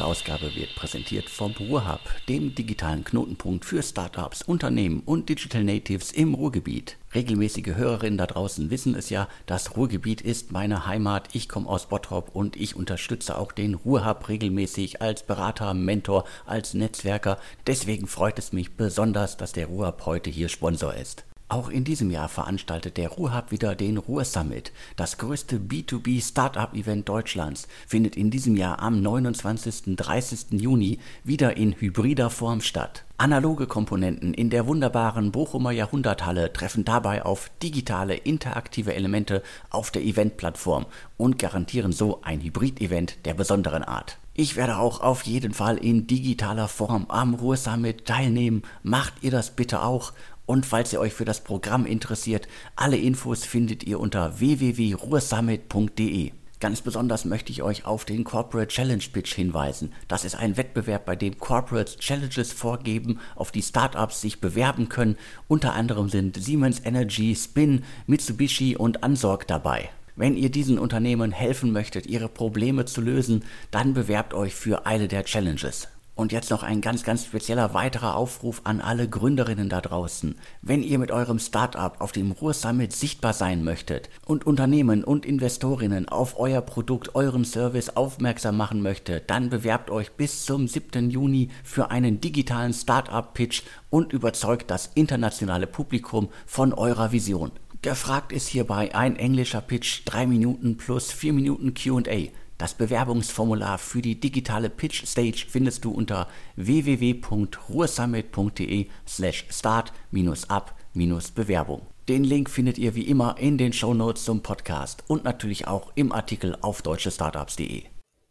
heutige Ausgabe wird präsentiert vom Ruhrhub, dem digitalen Knotenpunkt für Startups, Unternehmen und Digital Natives im Ruhrgebiet. Regelmäßige Hörerinnen da draußen wissen es ja, das Ruhrgebiet ist meine Heimat. Ich komme aus Bottrop und ich unterstütze auch den Ruhrhub regelmäßig als Berater, Mentor, als Netzwerker. Deswegen freut es mich besonders, dass der Ruhrhub heute hier Sponsor ist. Auch in diesem Jahr veranstaltet der Ruhrhub wieder den Ruhr Summit. Das größte B2B Startup Event Deutschlands findet in diesem Jahr am 29. 30. Juni wieder in hybrider Form statt. Analoge Komponenten in der wunderbaren Bochumer Jahrhunderthalle treffen dabei auf digitale interaktive Elemente auf der Eventplattform und garantieren so ein Hybrid-Event der besonderen Art. Ich werde auch auf jeden Fall in digitaler Form am Ruhr Summit teilnehmen. Macht ihr das bitte auch? Und falls ihr euch für das Programm interessiert, alle Infos findet ihr unter www.ruhrsummit.de. Ganz besonders möchte ich euch auf den Corporate Challenge Pitch hinweisen. Das ist ein Wettbewerb, bei dem Corporates Challenges vorgeben, auf die Startups sich bewerben können. Unter anderem sind Siemens Energy, Spin, Mitsubishi und Ansorg dabei. Wenn ihr diesen Unternehmen helfen möchtet, ihre Probleme zu lösen, dann bewerbt euch für eine der Challenges. Und jetzt noch ein ganz, ganz spezieller weiterer Aufruf an alle Gründerinnen da draußen. Wenn ihr mit eurem Startup auf dem Ruhr Summit sichtbar sein möchtet und Unternehmen und Investorinnen auf euer Produkt, euren Service aufmerksam machen möchtet, dann bewerbt euch bis zum 7. Juni für einen digitalen Startup-Pitch und überzeugt das internationale Publikum von eurer Vision. Gefragt ist hierbei ein englischer Pitch, 3 Minuten plus 4 Minuten QA. Das Bewerbungsformular für die digitale Pitch Stage findest du unter www.ruhrsummit.de slash start-up-bewerbung. Den Link findet ihr wie immer in den Shownotes zum Podcast und natürlich auch im Artikel auf deutschestartups.de.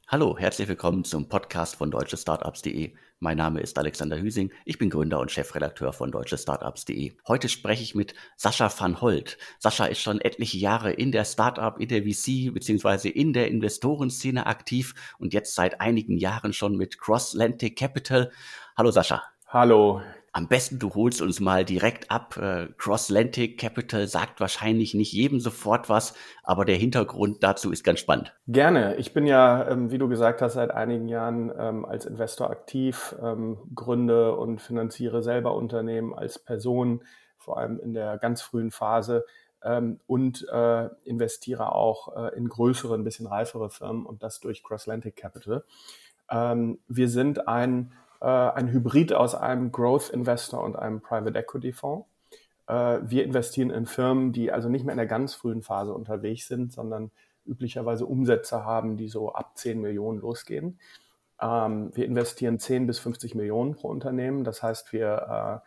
Hallo, herzlich willkommen zum Podcast von deutschestartups.de. Mein Name ist Alexander Hüsing. Ich bin Gründer und Chefredakteur von deutschestartups.de. Heute spreche ich mit Sascha van Holt. Sascha ist schon etliche Jahre in der Startup, in der VC bzw. in der Investorenszene aktiv und jetzt seit einigen Jahren schon mit Cross-Atlantic Capital. Hallo Sascha. Hallo, am besten du holst uns mal direkt ab. Äh, Cross-Atlantic Capital sagt wahrscheinlich nicht jedem sofort was, aber der Hintergrund dazu ist ganz spannend. Gerne. Ich bin ja, ähm, wie du gesagt hast, seit einigen Jahren ähm, als Investor aktiv, ähm, gründe und finanziere selber Unternehmen als Person, vor allem in der ganz frühen Phase und äh, investiere auch äh, in größere, ein bisschen reifere Firmen und das durch Cross-Atlantic Capital. wir sind ein äh, ein Hybrid aus einem Growth Investor und einem Private Equity Fonds. Äh, wir investieren in Firmen, die also nicht mehr in der ganz frühen Phase unterwegs sind, sondern üblicherweise Umsätze haben, die so ab 10 Millionen losgehen. Ähm, wir investieren 10 bis 50 Millionen pro Unternehmen. Das heißt, wir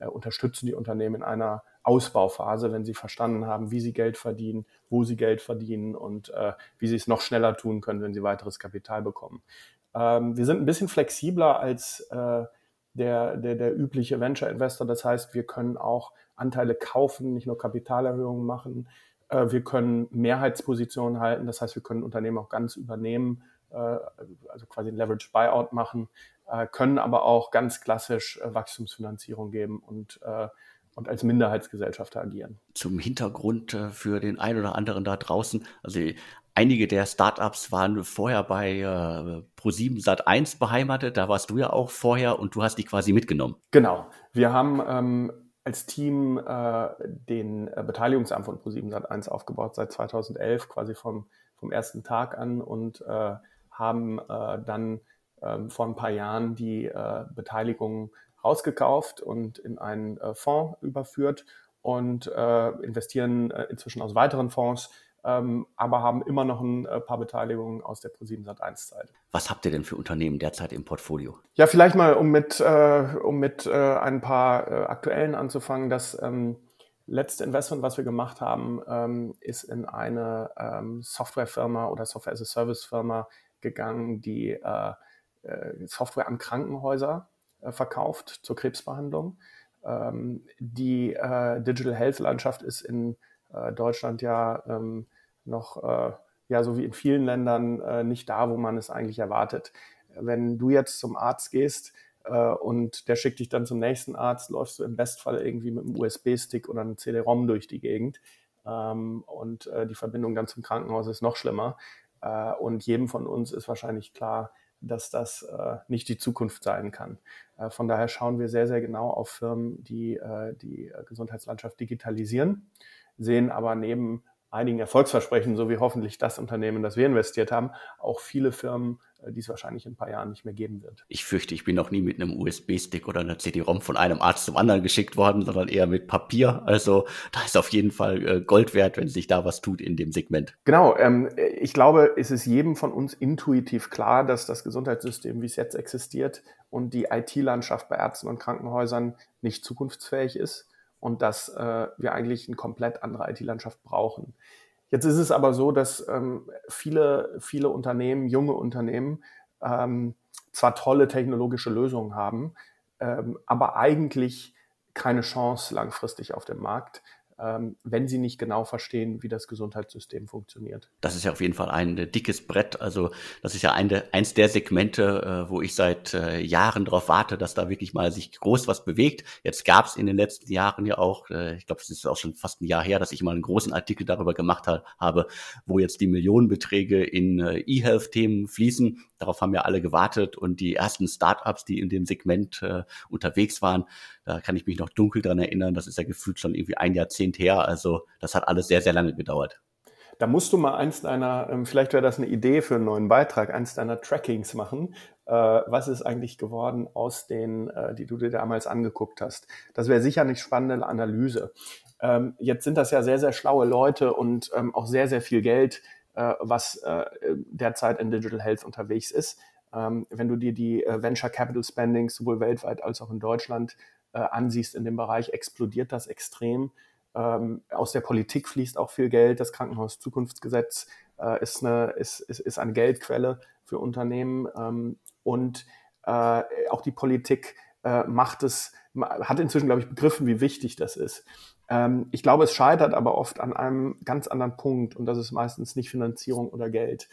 äh, unterstützen die Unternehmen in einer Ausbauphase, wenn sie verstanden haben, wie sie Geld verdienen, wo sie Geld verdienen und wie sie es noch schneller tun können, wenn sie weiteres Kapital bekommen. Ähm, wir sind ein bisschen flexibler als äh, der, der, der übliche Venture Investor. Das heißt, wir können auch Anteile kaufen, nicht nur Kapitalerhöhungen machen. Äh, wir können Mehrheitspositionen halten. Das heißt, wir können Unternehmen auch ganz übernehmen, äh, also quasi ein Leverage Buyout machen, äh, können aber auch ganz klassisch äh, Wachstumsfinanzierung geben und äh, und als Minderheitsgesellschafter agieren. Zum Hintergrund für den einen oder anderen da draußen. Also Einige der Startups waren vorher bei äh, Pro7 Sat1 beheimatet. Da warst du ja auch vorher und du hast die quasi mitgenommen. Genau. Wir haben ähm, als Team äh, den äh, Beteiligungsamt von Pro7 Sat1 aufgebaut seit 2011, quasi vom, vom ersten Tag an und äh, haben äh, dann ähm, vor ein paar Jahren die äh, Beteiligung rausgekauft und in einen äh, Fonds überführt und investieren inzwischen aus weiteren Fonds ähm, aber haben immer noch ein äh, paar Beteiligungen aus der Pro7 Sat1-Zeit. Was habt ihr denn für Unternehmen derzeit im Portfolio? Ja, vielleicht mal, um mit, äh, um mit äh, ein paar äh, aktuellen anzufangen. Das ähm, letzte Investment, was wir gemacht haben, ähm, ist in eine ähm, Softwarefirma oder Software-as-a-Service-Firma gegangen, die äh, äh, Software an Krankenhäuser verkauft zur Krebsbehandlung. Ähm, die Digital Health-Landschaft ist in Deutschland ja ähm, noch, äh, ja, so wie in vielen Ländern, äh, nicht da, wo man es eigentlich erwartet. Wenn du jetzt zum Arzt gehst äh, und der schickt dich dann zum nächsten Arzt, läufst du im Bestfall irgendwie mit einem USB-Stick oder einem CD-ROM durch die Gegend. Ähm, und äh, die Verbindung dann zum Krankenhaus ist noch schlimmer. Äh, und jedem von uns ist wahrscheinlich klar, dass das äh, nicht die Zukunft sein kann. Äh, von daher schauen wir sehr, sehr genau auf Firmen, die äh, die Gesundheitslandschaft digitalisieren, sehen aber neben einigen Erfolgsversprechen, so wie hoffentlich das Unternehmen, das wir investiert haben, auch viele Firmen, äh, die es wahrscheinlich in ein paar Jahren nicht mehr geben wird. Ich fürchte, ich bin noch nie mit einem USB-Stick oder einer CD-ROM von einem Arzt zum anderen geschickt worden, sondern eher mit Papier. Also da ist auf jeden Fall äh, Gold wert, wenn sich da was tut in dem Segment. Genau. Ähm, ich glaube, es ist jedem von uns intuitiv klar, dass das Gesundheitssystem, wie es jetzt existiert und die IT-Landschaft bei Ärzten und Krankenhäusern nicht zukunftsfähig ist und dass äh, wir eigentlich eine komplett andere IT-Landschaft brauchen. Jetzt ist es aber so, dass ähm, viele, viele Unternehmen, junge Unternehmen, ähm, zwar tolle technologische Lösungen haben, ähm, aber eigentlich keine Chance langfristig auf dem Markt, wenn sie nicht genau verstehen, wie das Gesundheitssystem funktioniert. Das ist ja auf jeden Fall ein äh, dickes Brett. Also das ist ja ein, eins der Segmente, äh, wo ich seit äh, Jahren darauf warte, dass da wirklich mal sich groß was bewegt. Jetzt gab es in den letzten Jahren ja auch, ich glaube, es ist auch schon fast ein Jahr her, dass ich mal einen großen Artikel darüber gemacht habe, wo jetzt die Millionenbeträge in E-Health-Themen fließen. Darauf haben ja alle gewartet und die ersten Startups, die in dem Segment unterwegs waren, da kann ich mich noch dunkel dran erinnern. Das ist ja gefühlt schon irgendwie ein Jahrzehnt her. Also das hat alles sehr, sehr lange gedauert. Da musst du mal eins deiner, ähm, vielleicht wäre das eine Idee für einen neuen Beitrag, eins deiner Trackings machen. Äh, was ist eigentlich geworden aus den, äh, die du dir damals angeguckt hast? Das wäre sicher eine spannende Analyse. Ähm, jetzt sind das ja sehr, sehr schlaue Leute und ähm, auch sehr, sehr viel Geld, äh, was derzeit in Digital Health unterwegs ist. Wenn du dir die Venture Capital Spendings sowohl weltweit als auch in Deutschland ansiehst in dem Bereich, explodiert das extrem. Ähm, aus der Politik fließt auch viel Geld. Das Krankenhauszukunftsgesetz äh, ist, eine, ist, ist, ist eine Geldquelle für Unternehmen. Ähm, und äh, auch die Politik äh, macht es, hat inzwischen, glaube ich, begriffen, wie wichtig das ist. Ähm, ich glaube, es scheitert aber oft an einem ganz anderen Punkt und das ist meistens nicht Finanzierung oder Geld.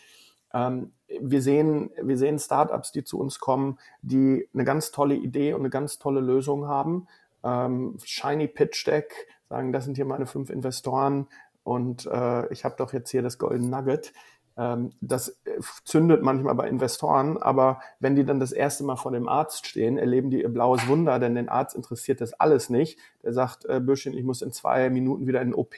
Ähm, wir sehen, wir sehen Startups, die zu uns kommen, die eine ganz tolle Idee und eine ganz tolle Lösung haben. Ähm, Shiny Pitch Deck, sagen, das sind hier meine fünf Investoren und äh, ich habe doch jetzt hier das Golden Nugget. Ähm, das äh, zündet manchmal bei Investoren, aber wenn die dann das erste Mal vor dem Arzt stehen, erleben die ihr blaues Wunder, denn den Arzt interessiert das alles nicht. Der sagt, äh, Bürschchen, ich muss in zwei Minuten wieder in den OP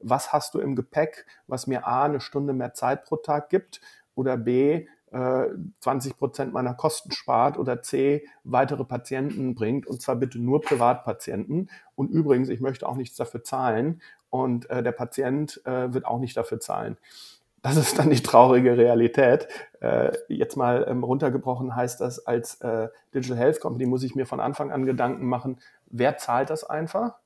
was hast du im Gepäck, was mir A, eine Stunde mehr Zeit pro Tag gibt oder B, 20 äh, Prozent meiner Kosten spart oder C, weitere Patienten bringt und zwar bitte nur Privatpatienten. Und übrigens, ich möchte auch nichts dafür zahlen und äh, der Patient äh, wird auch nicht dafür zahlen. Das ist dann die traurige Realität. Äh, jetzt mal ähm, runtergebrochen heißt das, als äh, Digital Health Company muss ich mir von Anfang an Gedanken machen, wer zahlt das einfach?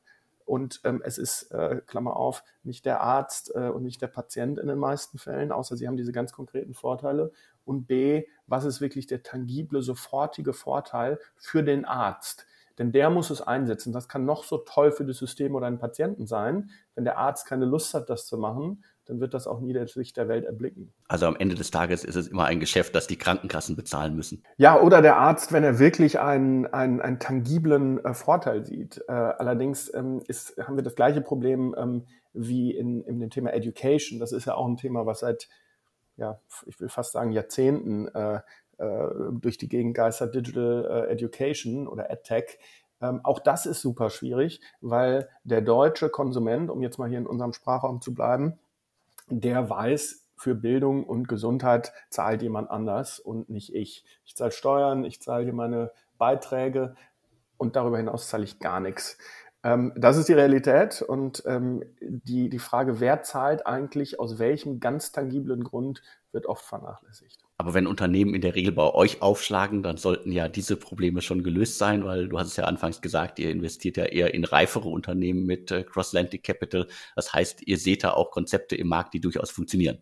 Und ähm, es ist, äh, Klammer auf, nicht der Arzt äh, und nicht der Patient in den meisten Fällen, außer sie haben diese ganz konkreten Vorteile. Und B, was ist wirklich der tangible, sofortige Vorteil für den Arzt? Denn der muss es einsetzen. Das kann noch so toll für das System oder einen Patienten sein. Wenn der Arzt keine Lust hat, das zu machen, dann wird das auch nie das Licht der Welt erblicken. Also am Ende des Tages ist es immer ein Geschäft, das die Krankenkassen bezahlen müssen. Ja, oder der Arzt, wenn er wirklich einen, einen, einen tangiblen äh, Vorteil sieht. Äh, allerdings ähm, ist, haben wir das gleiche Problem ähm, wie in, in dem Thema Education. Das ist ja auch ein Thema, was seit, ja, ich will fast sagen, Jahrzehnten äh, äh durch die Gegend geistert, Digital äh, Education oder EdTech. Ähm, auch das ist super schwierig, weil der deutsche Konsument, um jetzt mal hier in unserem Sprachraum zu bleiben, der weiß, für Bildung und Gesundheit zahlt jemand anders und nicht ich. Ich zahle Steuern, ich zahle hier meine Beiträge und darüber hinaus zahle ich gar nichts. Ähm, das ist die Realität und ähm, die, die Frage, wer zahlt eigentlich, aus welchem ganz tangiblen Grund, wird oft vernachlässigt. Aber wenn Unternehmen in der Regel bei euch aufschlagen, dann sollten ja diese Probleme schon gelöst sein, weil du hast es ja anfangs gesagt, ihr investiert ja eher in reifere Unternehmen mit äh, Cross-Atlantic Capital. Das heißt, ihr seht da auch Konzepte im Markt, die durchaus funktionieren.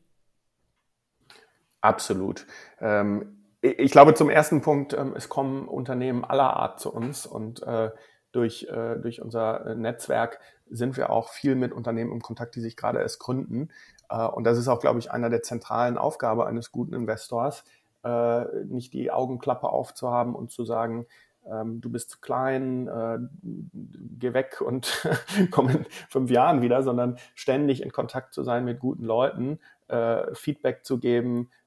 Absolut. Ähm, ich glaube zum ersten Punkt, ähm, es kommen Unternehmen aller Art zu uns und äh, durch, äh, durch unser Netzwerk sind wir auch viel mit Unternehmen im Kontakt, die sich gerade erst gründen. Äh, und das ist auch, glaube ich, einer der zentralen Aufgabe eines guten Investors, äh, nicht die Augenklappe aufzuhaben und zu sagen, ähm, du bist zu klein, äh, geh weg und komm in fünf Jahren wieder, sondern ständig in Kontakt zu sein mit guten Leuten, Feedback zu geben, äh,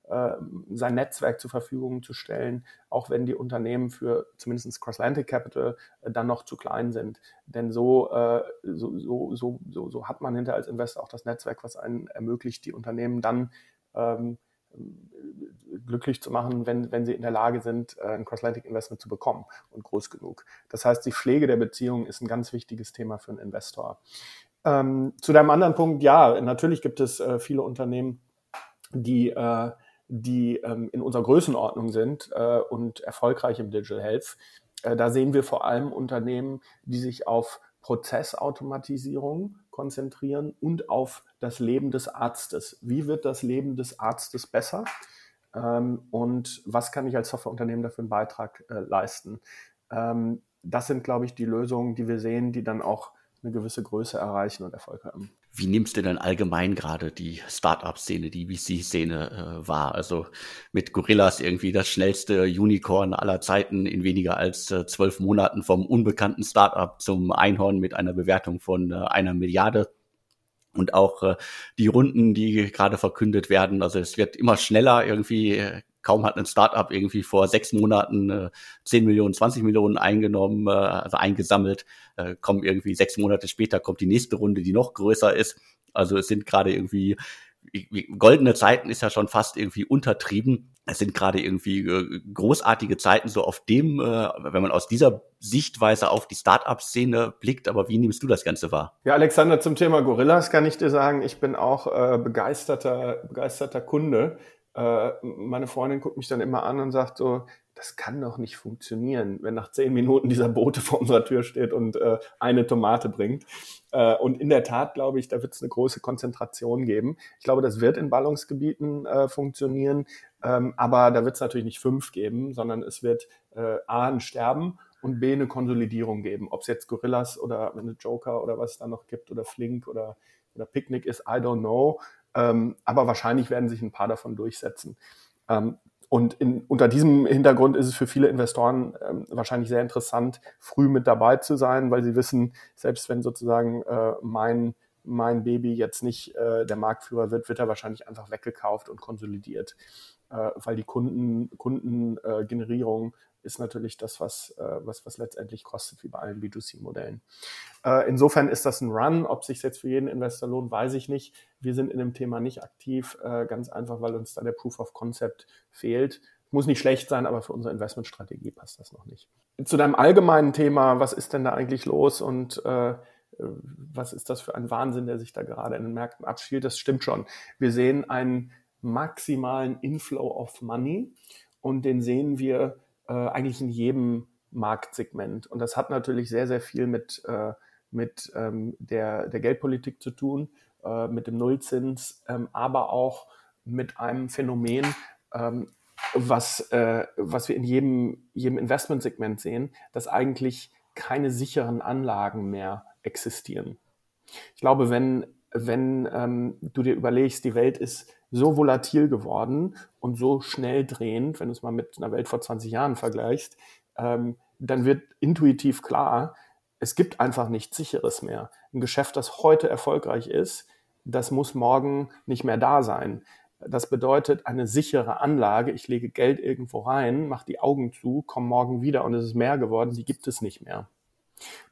sein Netzwerk zur Verfügung zu stellen, auch wenn die Unternehmen für zumindest Cross-Atlantic Capital äh, dann noch zu klein sind. Denn so, äh, so, so, so, so, hat man hinter als Investor auch das Netzwerk, was einen ermöglicht, die Unternehmen dann ähm, glücklich zu machen, wenn, wenn sie in der Lage sind, äh, ein Cross-Atlantic Investment zu bekommen und groß genug. Das heißt, die Pflege der Beziehung ist ein ganz wichtiges Thema für einen Investor. Ähm, zu deinem anderen Punkt, ja, natürlich gibt es äh, viele Unternehmen, die, äh, die ähm, in unserer Größenordnung sind äh, und erfolgreich im Digital Health. Äh, da sehen wir vor allem Unternehmen, die sich auf Prozessautomatisierung konzentrieren und auf das Leben des Arztes. Wie wird das Leben des Arztes besser? Ähm, und was kann ich als Softwareunternehmen dafür einen Beitrag äh, leisten? Ähm, das sind, glaube ich, die Lösungen, die wir sehen, die dann auch eine gewisse Größe erreichen und Erfolg haben. Wie nimmst du denn allgemein gerade die Startup-Szene, die VC-Szene äh, wahr? Also mit Gorillas irgendwie das schnellste Unicorn aller Zeiten in weniger als äh, zwölf Monaten vom unbekannten Startup zum Einhorn mit einer Bewertung von äh, einer Milliarde. Und auch äh, die Runden, die gerade verkündet werden. Also es wird immer schneller irgendwie äh, kaum hat ein Startup irgendwie vor sechs Monaten äh, 10 Millionen, 20 Millionen eingenommen, äh, also eingesammelt, äh, kommen irgendwie sechs Monate später kommt die nächste Runde, die noch größer ist. Also es sind gerade irgendwie goldene Zeiten ist ja schon fast irgendwie untertrieben. Es sind gerade irgendwie äh, großartige Zeiten so auf dem, äh, wenn man aus dieser Sichtweise auf die Startup-Szene blickt. Aber wie nimmst du das Ganze wahr? Ja, Alexander, zum Thema Gorillas kann ich dir sagen, ich bin auch äh, begeisterter, begeisterter Kunde äh, meine Freundin guckt mich dann immer an und sagt so, das kann doch nicht funktionieren, wenn nach zehn Minuten dieser Bote vor unserer Tür steht und äh, eine Tomate bringt. Äh, und in der Tat glaube ich, da wird es eine große Konzentration geben. Ich glaube, das wird in Ballungsgebieten äh, funktionieren, ähm, aber da wird es natürlich nicht fünf geben, sondern es wird äh, A ein Sterben und B eine Konsolidierung geben. Ob es jetzt Gorillas oder eine Joker oder was es da noch gibt oder Flink oder, oder Picnic ist, I don't know. Ähm, aber wahrscheinlich werden sich ein paar davon durchsetzen. Ähm, und in, unter diesem Hintergrund ist es für viele Investoren ähm, wahrscheinlich sehr interessant, früh mit dabei zu sein, weil sie wissen, selbst wenn sozusagen äh, mein, mein Baby jetzt nicht äh, der Marktführer wird, wird er wahrscheinlich einfach weggekauft und konsolidiert, äh, weil die Kunden, Kundengenerierung ist natürlich das, was, äh, was, was letztendlich kostet, wie bei allen B2C-Modellen. Äh, insofern ist das ein Run. Ob sich jetzt für jeden Investor lohnt, weiß ich nicht. Wir sind in dem Thema nicht aktiv, äh, ganz einfach, weil uns da der Proof of Concept fehlt. Muss nicht schlecht sein, aber für unsere Investmentstrategie passt das noch nicht. Zu deinem allgemeinen Thema, was ist denn da eigentlich los und äh, was ist das für ein Wahnsinn, der sich da gerade in den Märkten abspielt? Das stimmt schon. Wir sehen einen maximalen Inflow of Money und den sehen wir äh, eigentlich in jedem Marktsegment. Und das hat natürlich sehr, sehr viel mit, äh, mit ähm, der, der Geldpolitik zu tun, äh, mit dem Nullzins, ähm, aber auch mit einem Phänomen, ähm, was, äh, was wir in jedem, jedem Investmentsegment sehen, dass eigentlich keine sicheren Anlagen mehr existieren. Ich glaube, wenn, wenn ähm, du dir überlegst, die Welt ist so volatil geworden und so schnell drehend, wenn du es mal mit einer Welt vor 20 Jahren vergleichst, ähm, dann wird intuitiv klar, es gibt einfach nichts Sicheres mehr. Ein Geschäft, das heute erfolgreich ist, das muss morgen nicht mehr da sein. Das bedeutet eine sichere Anlage. Ich lege Geld irgendwo rein, mache die Augen zu, komme morgen wieder und es ist mehr geworden. Die gibt es nicht mehr.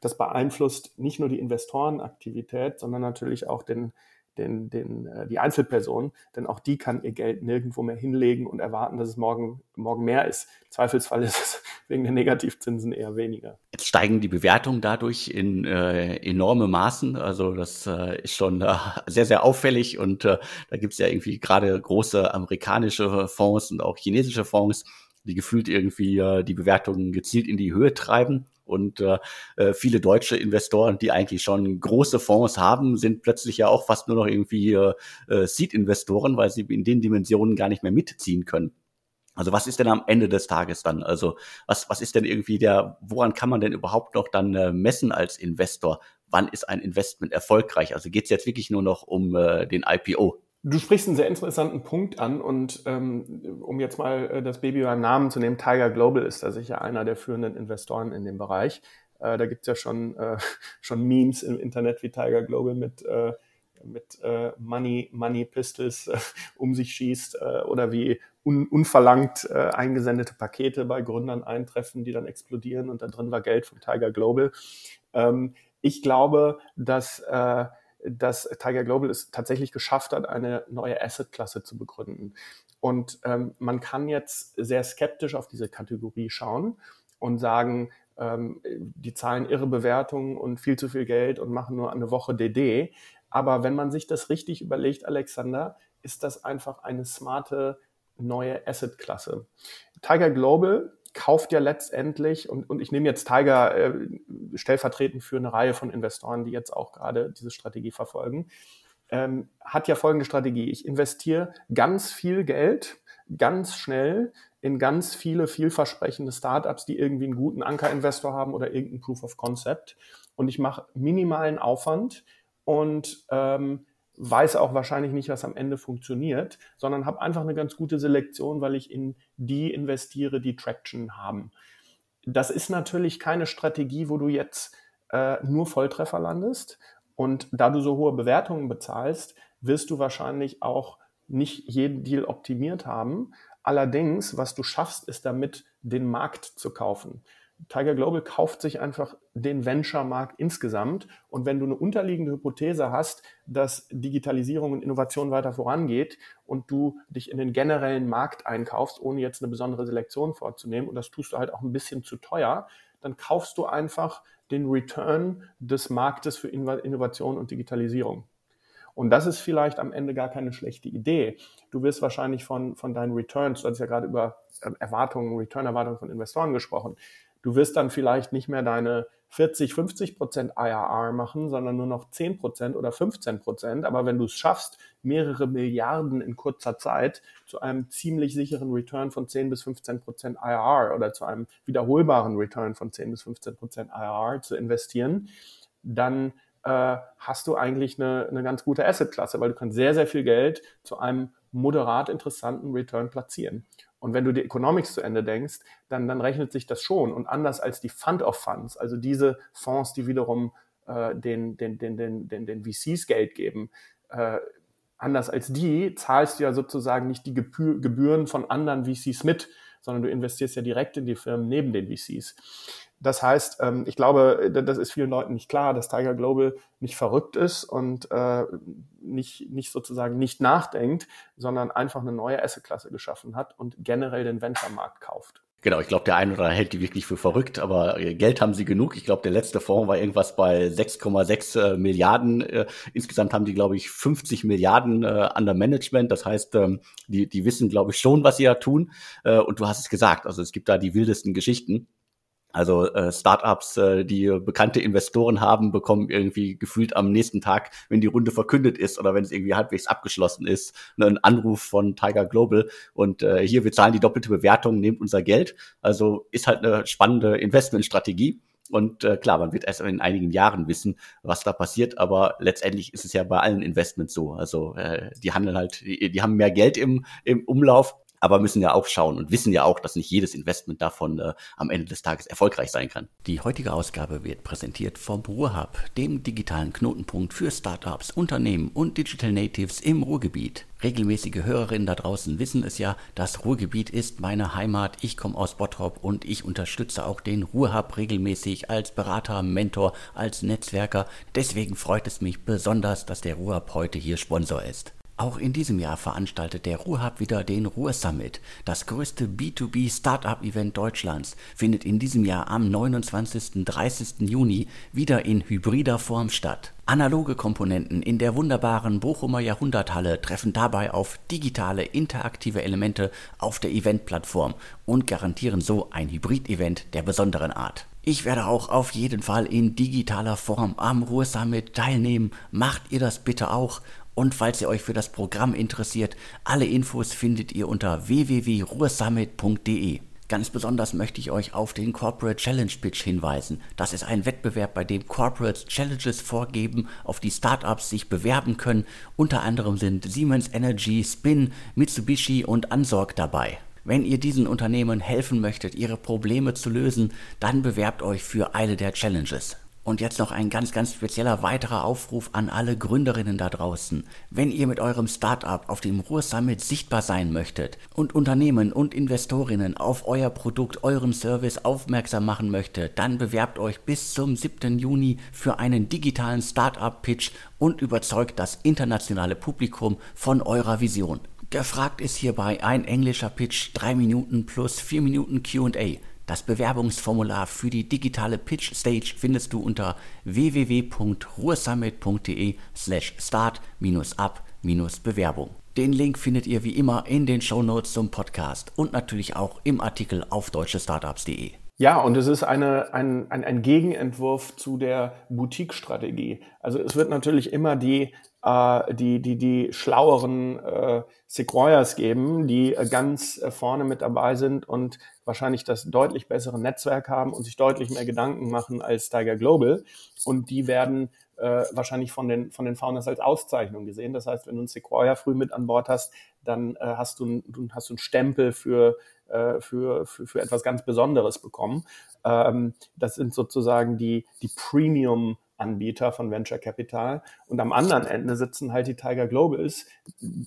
Das beeinflusst nicht nur die Investorenaktivität, sondern natürlich auch den, den, den, äh, die Einzelperson, denn auch die kann ihr Geld nirgendwo mehr hinlegen und erwarten, dass es morgen, morgen mehr ist. Zweifelsfall ist es wegen der Negativzinsen eher weniger. Jetzt steigen die Bewertungen dadurch in äh, enorme Maßen. Also das äh, ist schon äh, sehr, sehr auffällig und äh, da gibt es ja irgendwie gerade große amerikanische Fonds und auch chinesische Fonds, die gefühlt irgendwie äh, die Bewertungen gezielt in die Höhe treiben. Und äh, äh, viele deutsche Investoren, die eigentlich schon große Fonds haben, sind plötzlich ja auch fast nur noch irgendwie äh, äh, Seed-Investoren, weil sie in den Dimensionen gar nicht mehr mitziehen können. Also was ist denn am Ende des Tages dann? Also was, was ist denn irgendwie der, woran kann man denn überhaupt noch dann äh, messen als Investor? Wann ist ein Investment erfolgreich? Also geht es jetzt wirklich nur noch um äh, den IPO? Du sprichst einen sehr interessanten Punkt an und ähm, um jetzt mal äh, das Baby beim Namen zu nehmen, Tiger Global ist da sicher einer der führenden Investoren in dem Bereich. Äh, da gibt's ja schon, äh, schon Memes im Internet wie Tiger Global mit, äh, mit äh, Money, Money Pistols äh, um sich schießt äh, oder wie un, unverlangt äh, eingesendete Pakete bei Gründern eintreffen, die dann explodieren und da drin war Geld von Tiger Global. Ähm, ich glaube, dass, äh, dass Tiger Global es tatsächlich geschafft hat, eine neue Asset-Klasse zu begründen. Und ähm, man kann jetzt sehr skeptisch auf diese Kategorie schauen und sagen, ähm, die zahlen irre Bewertungen und viel zu viel Geld und machen nur eine Woche DD. Aber wenn man sich das richtig überlegt, Alexander, ist das einfach eine smarte neue Asset-Klasse. Tiger Global kauft ja letztendlich, und, und ich nehme jetzt Tiger äh, stellvertretend für eine Reihe von Investoren, die jetzt auch gerade diese Strategie verfolgen, ähm, hat ja folgende Strategie. Ich investiere ganz viel Geld, ganz schnell in ganz viele vielversprechende Startups, die irgendwie einen guten Ankerinvestor haben oder irgendein Proof of Concept. Und ich mache minimalen Aufwand und ähm, weiß auch wahrscheinlich nicht, was am Ende funktioniert, sondern habe einfach eine ganz gute Selektion, weil ich in die investiere, die Traction haben. Das ist natürlich keine Strategie, wo du jetzt äh, nur Volltreffer landest. Und da du so hohe Bewertungen bezahlst, wirst du wahrscheinlich auch nicht jeden Deal optimiert haben. Allerdings, was du schaffst, ist damit, den Markt zu kaufen. Tiger Global kauft sich einfach den Venture-Markt insgesamt. Und wenn du eine unterliegende Hypothese hast, dass Digitalisierung und Innovation weiter vorangeht und du dich in den generellen Markt einkaufst, ohne jetzt eine besondere Selektion vorzunehmen, und das tust du halt auch ein bisschen zu teuer, dann kaufst du einfach den Return des Marktes für Innovation und Digitalisierung. Und das ist vielleicht am Ende gar keine schlechte Idee. Du wirst wahrscheinlich von, von deinen Returns, du hast ja gerade über ähm, Erwartungen, Return-Erwartungen von Investoren gesprochen, Du wirst dann vielleicht nicht mehr deine 40, 50 Prozent IRR machen, sondern nur noch 10 Prozent oder 15 Prozent. Aber wenn du es schaffst, mehrere Milliarden in kurzer Zeit zu einem ziemlich sicheren Return von 10 bis 15 Prozent IRR oder zu einem wiederholbaren Return von 10 bis 15 Prozent IRR zu investieren, dann äh, hast du eigentlich eine, eine ganz gute Assetklasse, weil du kannst sehr, sehr viel Geld zu einem moderat interessanten Return platzieren. Und wenn du die Economics zu Ende denkst, dann, dann rechnet sich das schon. Und anders als die Fund of Funds, also diese Fonds, die wiederum äh, den, den, den, den, den, den VCs Geld geben, äh, anders als die zahlst du ja sozusagen nicht die Gebühren von anderen VCs mit, sondern du investierst ja direkt in die Firmen neben den VCs. Das heißt, ähm, ich glaube, das ist vielen Leuten nicht klar, dass Tiger Global nicht verrückt ist und äh, nicht, nicht sozusagen nicht nachdenkt, sondern einfach eine neue Assetklasse geschaffen hat und generell den Venture-Markt kauft. Genau, ich glaube, der eine oder andere hält die wirklich für verrückt, aber äh, Geld haben sie genug. Ich glaube, der letzte Fonds war irgendwas bei 6,6 äh, Milliarden. Äh, insgesamt haben die, glaube ich, 50 Milliarden äh, under Management. Das heißt, ähm, die, die wissen, glaube ich, schon, was sie da tun. Äh, und du hast es gesagt, also es gibt da die wildesten Geschichten. Also äh, Startups, äh, die bekannte Investoren haben, bekommen irgendwie gefühlt am nächsten Tag, wenn die Runde verkündet ist oder wenn es irgendwie halbwegs abgeschlossen ist, ne, einen Anruf von Tiger Global und äh, hier, wir zahlen die doppelte Bewertung, nehmt unser Geld. Also ist halt eine spannende Investmentstrategie. Und äh, klar, man wird erst in einigen Jahren wissen, was da passiert, aber letztendlich ist es ja bei allen Investments so. Also äh, die handeln halt, die, die haben mehr Geld im, im Umlauf, aber müssen ja auch schauen und wissen ja auch, dass nicht jedes Investment davon äh, am Ende des Tages erfolgreich sein kann. Die heutige Ausgabe wird präsentiert vom Ruhrhub, dem digitalen Knotenpunkt für Startups, Unternehmen und Digital Natives im Ruhrgebiet. Regelmäßige Hörerinnen da draußen wissen es ja, das Ruhrgebiet ist meine Heimat. Ich komme aus Bottrop und ich unterstütze auch den Ruhrhub regelmäßig als Berater, Mentor, als Netzwerker. Deswegen freut es mich besonders, dass der Ruhrhub heute hier Sponsor ist. Auch in diesem Jahr veranstaltet der Ruhrhub wieder den Ruhr Summit. Das größte B2B Startup Event Deutschlands findet in diesem Jahr am 29. 30. Juni wieder in hybrider Form statt. Analoge Komponenten in der wunderbaren Bochumer Jahrhunderthalle treffen dabei auf digitale, interaktive Elemente auf der Eventplattform und garantieren so ein Hybrid-Event der besonderen Art. Ich werde auch auf jeden Fall in digitaler Form am Ruhr Summit teilnehmen. Macht ihr das bitte auch und falls ihr euch für das Programm interessiert, alle Infos findet ihr unter www.ruhrsummit.de. Ganz besonders möchte ich euch auf den Corporate Challenge Pitch hinweisen. Das ist ein Wettbewerb, bei dem Corporates Challenges vorgeben, auf die Startups sich bewerben können. Unter anderem sind Siemens Energy, Spin, Mitsubishi und Ansorg dabei. Wenn ihr diesen Unternehmen helfen möchtet, ihre Probleme zu lösen, dann bewerbt euch für eine der Challenges. Und jetzt noch ein ganz, ganz spezieller weiterer Aufruf an alle Gründerinnen da draußen. Wenn ihr mit eurem Startup auf dem Ruhr Summit sichtbar sein möchtet und Unternehmen und Investorinnen auf euer Produkt, euren Service aufmerksam machen möchtet, dann bewerbt euch bis zum 7. Juni für einen digitalen Startup-Pitch und überzeugt das internationale Publikum von eurer Vision. Gefragt ist hierbei ein englischer Pitch, 3 Minuten plus 4 Minuten QA. Das Bewerbungsformular für die digitale Pitch Stage findest du unter www.ruhrsummit.de slash start-up-bewerbung. Den Link findet ihr wie immer in den Shownotes zum Podcast und natürlich auch im Artikel auf deutschestartups.de. Ja, und es ist eine, ein, ein, ein Gegenentwurf zu der Boutique-Strategie. Also es wird natürlich immer die äh, die, die, die schlaueren äh, Sequoias geben, die äh, ganz äh, vorne mit dabei sind und wahrscheinlich das deutlich bessere Netzwerk haben und sich deutlich mehr Gedanken machen als Tiger Global. Und die werden äh, wahrscheinlich von den, von den Founders als Auszeichnung gesehen. Das heißt, wenn du ein Sequoia früh mit an Bord hast, dann äh, hast, du, du hast du einen Stempel für, äh, für, für, für etwas ganz Besonderes bekommen. Ähm, das sind sozusagen die, die Premium- Anbieter von Venture Capital. Und am anderen Ende sitzen halt die Tiger Globals,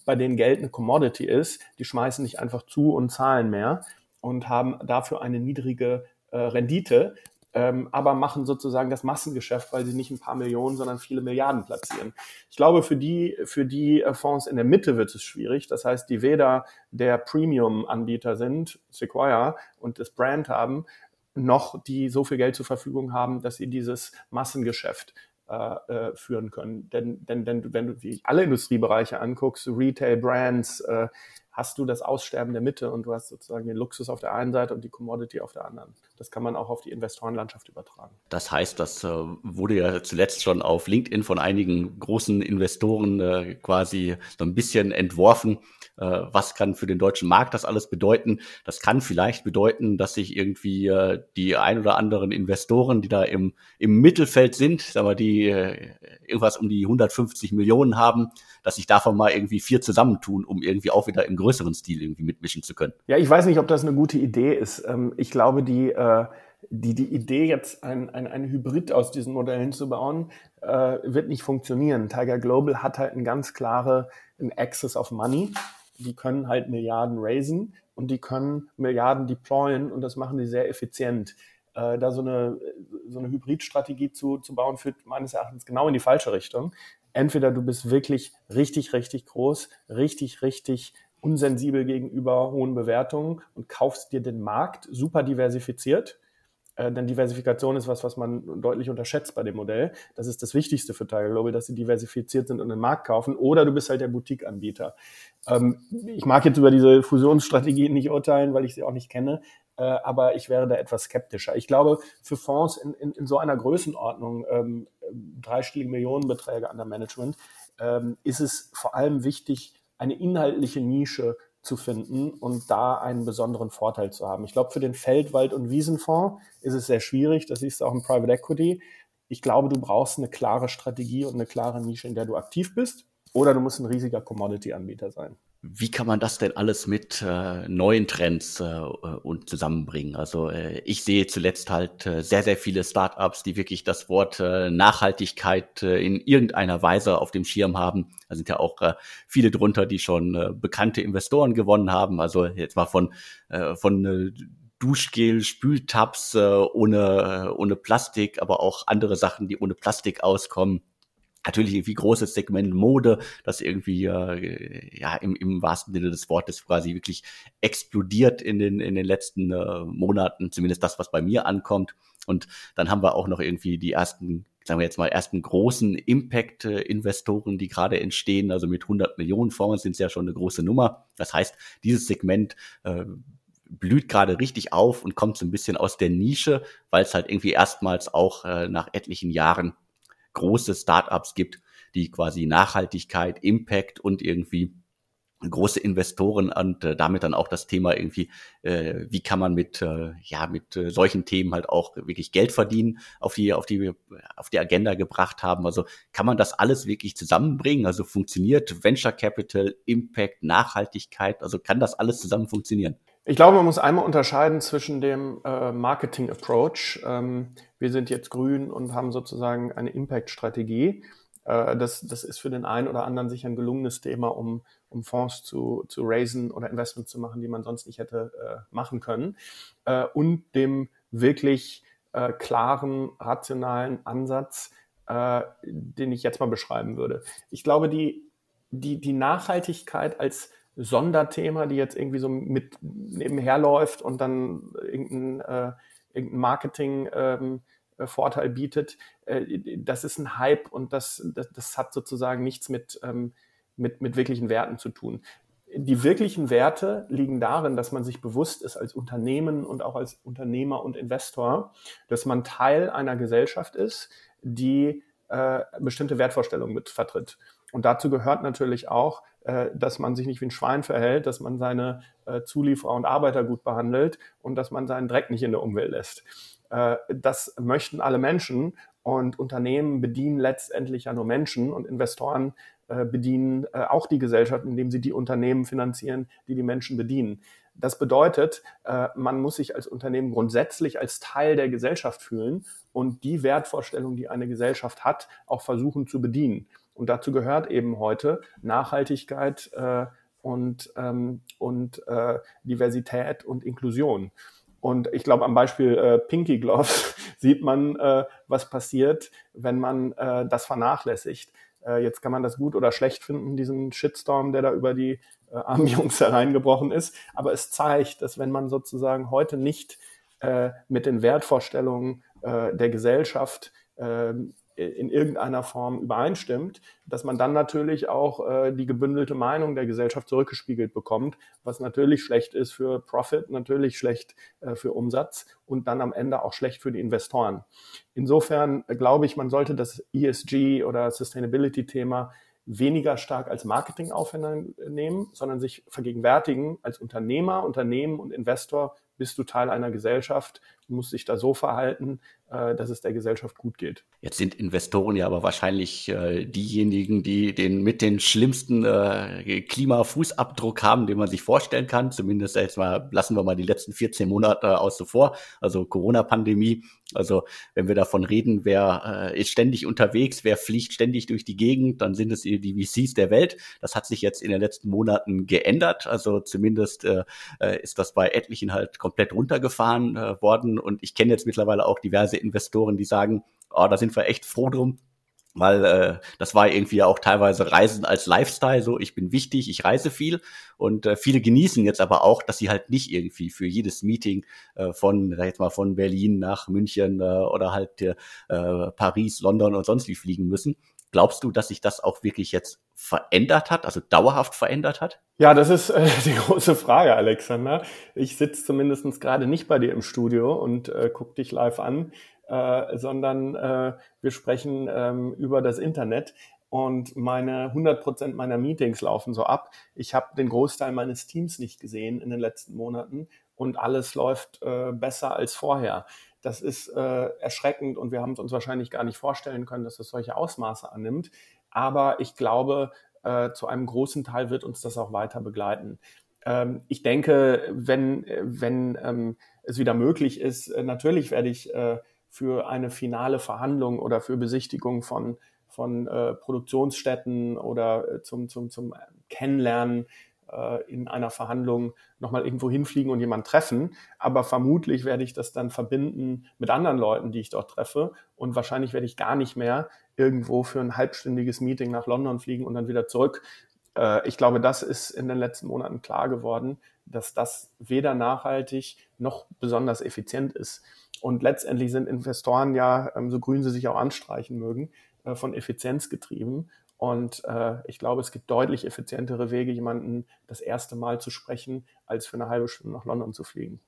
bei denen Geld eine Commodity ist. Die schmeißen nicht einfach zu und zahlen mehr und haben dafür eine niedrige äh, Rendite, ähm, aber machen sozusagen das Massengeschäft, weil sie nicht ein paar Millionen, sondern viele Milliarden platzieren. Ich glaube, für die, für die äh, Fonds in der Mitte wird es schwierig. Das heißt, die weder der Premium-Anbieter sind, Sequoia, und das Brand haben, noch die so viel Geld zur Verfügung haben, dass sie dieses Massengeschäft äh, äh, führen können. Denn, denn, denn wenn du die, alle Industriebereiche anguckst, Retail, Brands, äh, hast du das Aussterben der Mitte und du hast sozusagen den Luxus auf der einen Seite und die Commodity auf der anderen. Das kann man auch auf die Investorenlandschaft übertragen. Das heißt, das äh, wurde ja zuletzt schon auf LinkedIn von einigen großen Investoren äh, quasi so ein bisschen entworfen. Äh, was kann für den deutschen Markt das alles bedeuten? Das kann vielleicht bedeuten, dass sich irgendwie äh, die ein oder anderen Investoren, die da im, im Mittelfeld sind, sagen wir, die äh, irgendwas um die 150 Millionen haben, dass sich davon mal irgendwie vier zusammentun, um irgendwie auch wieder im größeren Stil irgendwie mitmischen zu können. Ja, ich weiß nicht, ob das eine gute Idee ist. Ähm, ich glaube, die, äh, die, die Idee, jetzt ein, ein, ein Hybrid aus diesen Modellen zu bauen, äh, wird nicht funktionieren. Tiger Global hat halt ein ganz klare ein Access of Money. Die können halt Milliarden raisen und die können Milliarden deployen und das machen die sehr effizient. Äh, da so eine, so eine Hybridstrategie zu, zu bauen, führt meines Erachtens genau in die falsche Richtung entweder du bist wirklich richtig, richtig groß, richtig, richtig unsensibel gegenüber hohen Bewertungen und kaufst dir den Markt super diversifiziert. Äh, denn Diversifikation ist was, was man deutlich unterschätzt bei dem Modell. Das ist das Wichtigste für Tiger Global, dass sie diversifiziert sind und den Markt kaufen. Oder du bist halt der Boutique-Anbieter. Ähm, ich mag jetzt über diese Fusionsstrategien nicht urteilen, weil ich sie auch nicht kenne. Äh, aber ich wäre da etwas skeptischer. Ich glaube, für Fonds in, in, in so einer Größenordnung, ähm, dreistellige Millionenbeträge an der Management, ähm, ist es vor allem wichtig, eine inhaltliche Nische zu finden und da einen besonderen Vorteil zu haben. Ich glaube, für den Feldwald- und Wiesenfonds ist es sehr schwierig. Das siehst du auch im Private Equity. Ich glaube, du brauchst eine klare Strategie und eine klare Nische, in der du aktiv bist. Oder du musst ein riesiger Commodity-Anbieter sein. Wie kann man das denn alles mit äh, neuen Trends äh, und zusammenbringen? Also äh, ich sehe zuletzt halt äh, sehr, sehr viele Startups, die wirklich das Wort äh, Nachhaltigkeit äh, in irgendeiner Weise auf dem Schirm haben. Da sind ja auch äh, viele drunter, die schon äh, bekannte Investoren gewonnen haben. Also jetzt mal von, äh, von äh, Duschgel, Spültabs äh, ohne, äh, ohne Plastik, aber auch andere Sachen, die ohne Plastik auskommen natürlich irgendwie großes Segment Mode, das irgendwie äh, ja im, im wahrsten Sinne des Wortes quasi wirklich explodiert in den in den letzten äh, Monaten, zumindest das, was bei mir ankommt. Und dann haben wir auch noch irgendwie die ersten sagen wir jetzt mal, ersten großen Impact-Investoren, die gerade entstehen. Also mit 100 Millionen Fonds sind es ja schon eine große Nummer. Das heißt, dieses Segment äh, blüht gerade richtig auf und kommt so ein bisschen aus der Nische, weil es halt irgendwie erstmals auch äh, nach etlichen Jahren große Startups gibt, die quasi Nachhaltigkeit, Impact und irgendwie große Investoren und äh, damit dann auch das Thema irgendwie, äh, wie kann man mit äh, ja mit äh, solchen Themen halt auch wirklich Geld verdienen auf die auf die auf die Agenda gebracht haben. Also kann man das alles wirklich zusammenbringen? Also funktioniert Venture Capital, Impact, Nachhaltigkeit? Also kann das alles zusammen funktionieren? Ich glaube, man muss einmal unterscheiden zwischen dem äh, Marketing Approach. Ähm, wir sind jetzt grün und haben sozusagen eine Impact-Strategie. Äh, das, das ist für den einen oder anderen sicher ein gelungenes Thema, um, um Fonds zu, zu raisen oder Investments zu machen, die man sonst nicht hätte äh, machen können. Äh, und dem wirklich äh, klaren, rationalen Ansatz, äh, den ich jetzt mal beschreiben würde. Ich glaube, die, die, die Nachhaltigkeit als Sonderthema, die jetzt irgendwie so mit nebenher läuft und dann irgendein, äh, irgendein Marketing ähm, äh, Vorteil bietet, äh, das ist ein Hype und das, das, das hat sozusagen nichts mit, ähm, mit, mit wirklichen Werten zu tun. Die wirklichen Werte liegen darin, dass man sich bewusst ist als Unternehmen und auch als Unternehmer und Investor, dass man Teil einer Gesellschaft ist, die äh, bestimmte Wertvorstellungen mit vertritt. Und dazu gehört natürlich auch, dass man sich nicht wie ein Schwein verhält, dass man seine äh, Zulieferer und Arbeiter gut behandelt und dass man seinen Dreck nicht in der Umwelt lässt. Äh, das möchten alle Menschen und Unternehmen bedienen letztendlich ja nur Menschen und Investoren bedienen auch die Gesellschaft, indem sie die Unternehmen finanzieren, die die Menschen bedienen. Das bedeutet, man muss sich als Unternehmen grundsätzlich als Teil der Gesellschaft fühlen und die Wertvorstellung, die eine Gesellschaft hat, auch versuchen zu bedienen. Und dazu gehört eben heute Nachhaltigkeit äh, und, ähm, und äh, Diversität und Inklusion. Und ich glaube, am Beispiel äh, Pinky Gloves sieht man, äh, was passiert, wenn man äh, das vernachlässigt. Äh, jetzt kann man das gut oder schlecht finden, diesen Shitstorm, der da über die äh, armen Jungs hereingebrochen ist. Aber es zeigt, dass wenn man sozusagen heute nicht äh, mit den Wertvorstellungen äh, der Gesellschaft äh, in irgendeiner Form übereinstimmt, dass man dann natürlich auch äh, die gebündelte Meinung der Gesellschaft zurückgespiegelt bekommt, was natürlich schlecht ist für Profit, natürlich schlecht äh, für Umsatz und dann am Ende auch schlecht für die Investoren. Insofern äh, glaube ich, man sollte das ESG oder Sustainability-Thema weniger stark als Marketing aufnehmen, sondern sich vergegenwärtigen, als Unternehmer, Unternehmen und Investor bist du Teil einer Gesellschaft und musst dich da so verhalten, äh, dass es der Gesellschaft gut geht. Jetzt sind Investoren ja aber wahrscheinlich äh, diejenigen, die den mit den schlimmsten äh, Klimafußabdruck haben, den man sich vorstellen kann. Zumindest jetzt mal lassen wir mal die letzten 14 Monate außen vor, also Corona-Pandemie. Also wenn wir davon reden, wer ist ständig unterwegs, wer fliegt ständig durch die Gegend, dann sind es die VCs der Welt. Das hat sich jetzt in den letzten Monaten geändert. Also zumindest ist das bei etlichen halt komplett runtergefahren äh, worden. Und ich kenne jetzt mittlerweile auch diverse Investoren, die sagen, oh, da sind wir echt froh drum, weil äh, das war irgendwie auch teilweise Reisen als Lifestyle, so ich bin wichtig, ich reise viel und äh, viele genießen jetzt aber auch, dass sie halt nicht irgendwie für jedes Meeting äh, von, sag jetzt mal, von Berlin nach München äh, oder halt äh, Paris, London und sonst wie fliegen müssen. Glaubst du, dass sich das auch wirklich jetzt verändert hat, also dauerhaft verändert hat? Ja, das ist äh, die große Frage, Alexander. Ich sitze zumindest gerade nicht bei dir im Studio und äh, gucke dich live an äh, sondern äh, wir sprechen ähm, über das Internet. Und meine 100 Prozent meiner Meetings laufen so ab. Ich habe den Großteil meines Teams nicht gesehen in den letzten Monaten und alles läuft äh, besser als vorher. Das ist äh, erschreckend und wir haben es uns wahrscheinlich gar nicht vorstellen können, dass es solche Ausmaße annimmt. Aber ich glaube, äh, zu einem großen Teil wird uns das auch weiter begleiten. Ähm, ich denke, wenn, wenn ähm, es wieder möglich ist, äh, natürlich werde ich äh, für eine finale Verhandlung oder für Besichtigung von, von äh, Produktionsstätten oder äh, zum, zum, zum Kennenlernen in einer Verhandlung nochmal irgendwo hinfliegen und jemanden treffen. Aber vermutlich werde ich das dann verbinden mit anderen Leuten, die ich dort treffe. Und wahrscheinlich werde ich gar nicht mehr irgendwo für ein halbstündiges Meeting nach London fliegen und dann wieder zurück. Äh, ich glaube, das ist in den letzten Monaten klar geworden, dass das weder nachhaltig noch besonders effizient ist. Und letztendlich sind Investoren ja, ähm, so grün sie sich auch anstreichen mögen, äh, von Effizienz getrieben. Und äh, ich glaube, es gibt deutlich effizientere Wege, jemanden das erste Mal zu sprechen, als für eine halbe Stunde nach London zu fliegen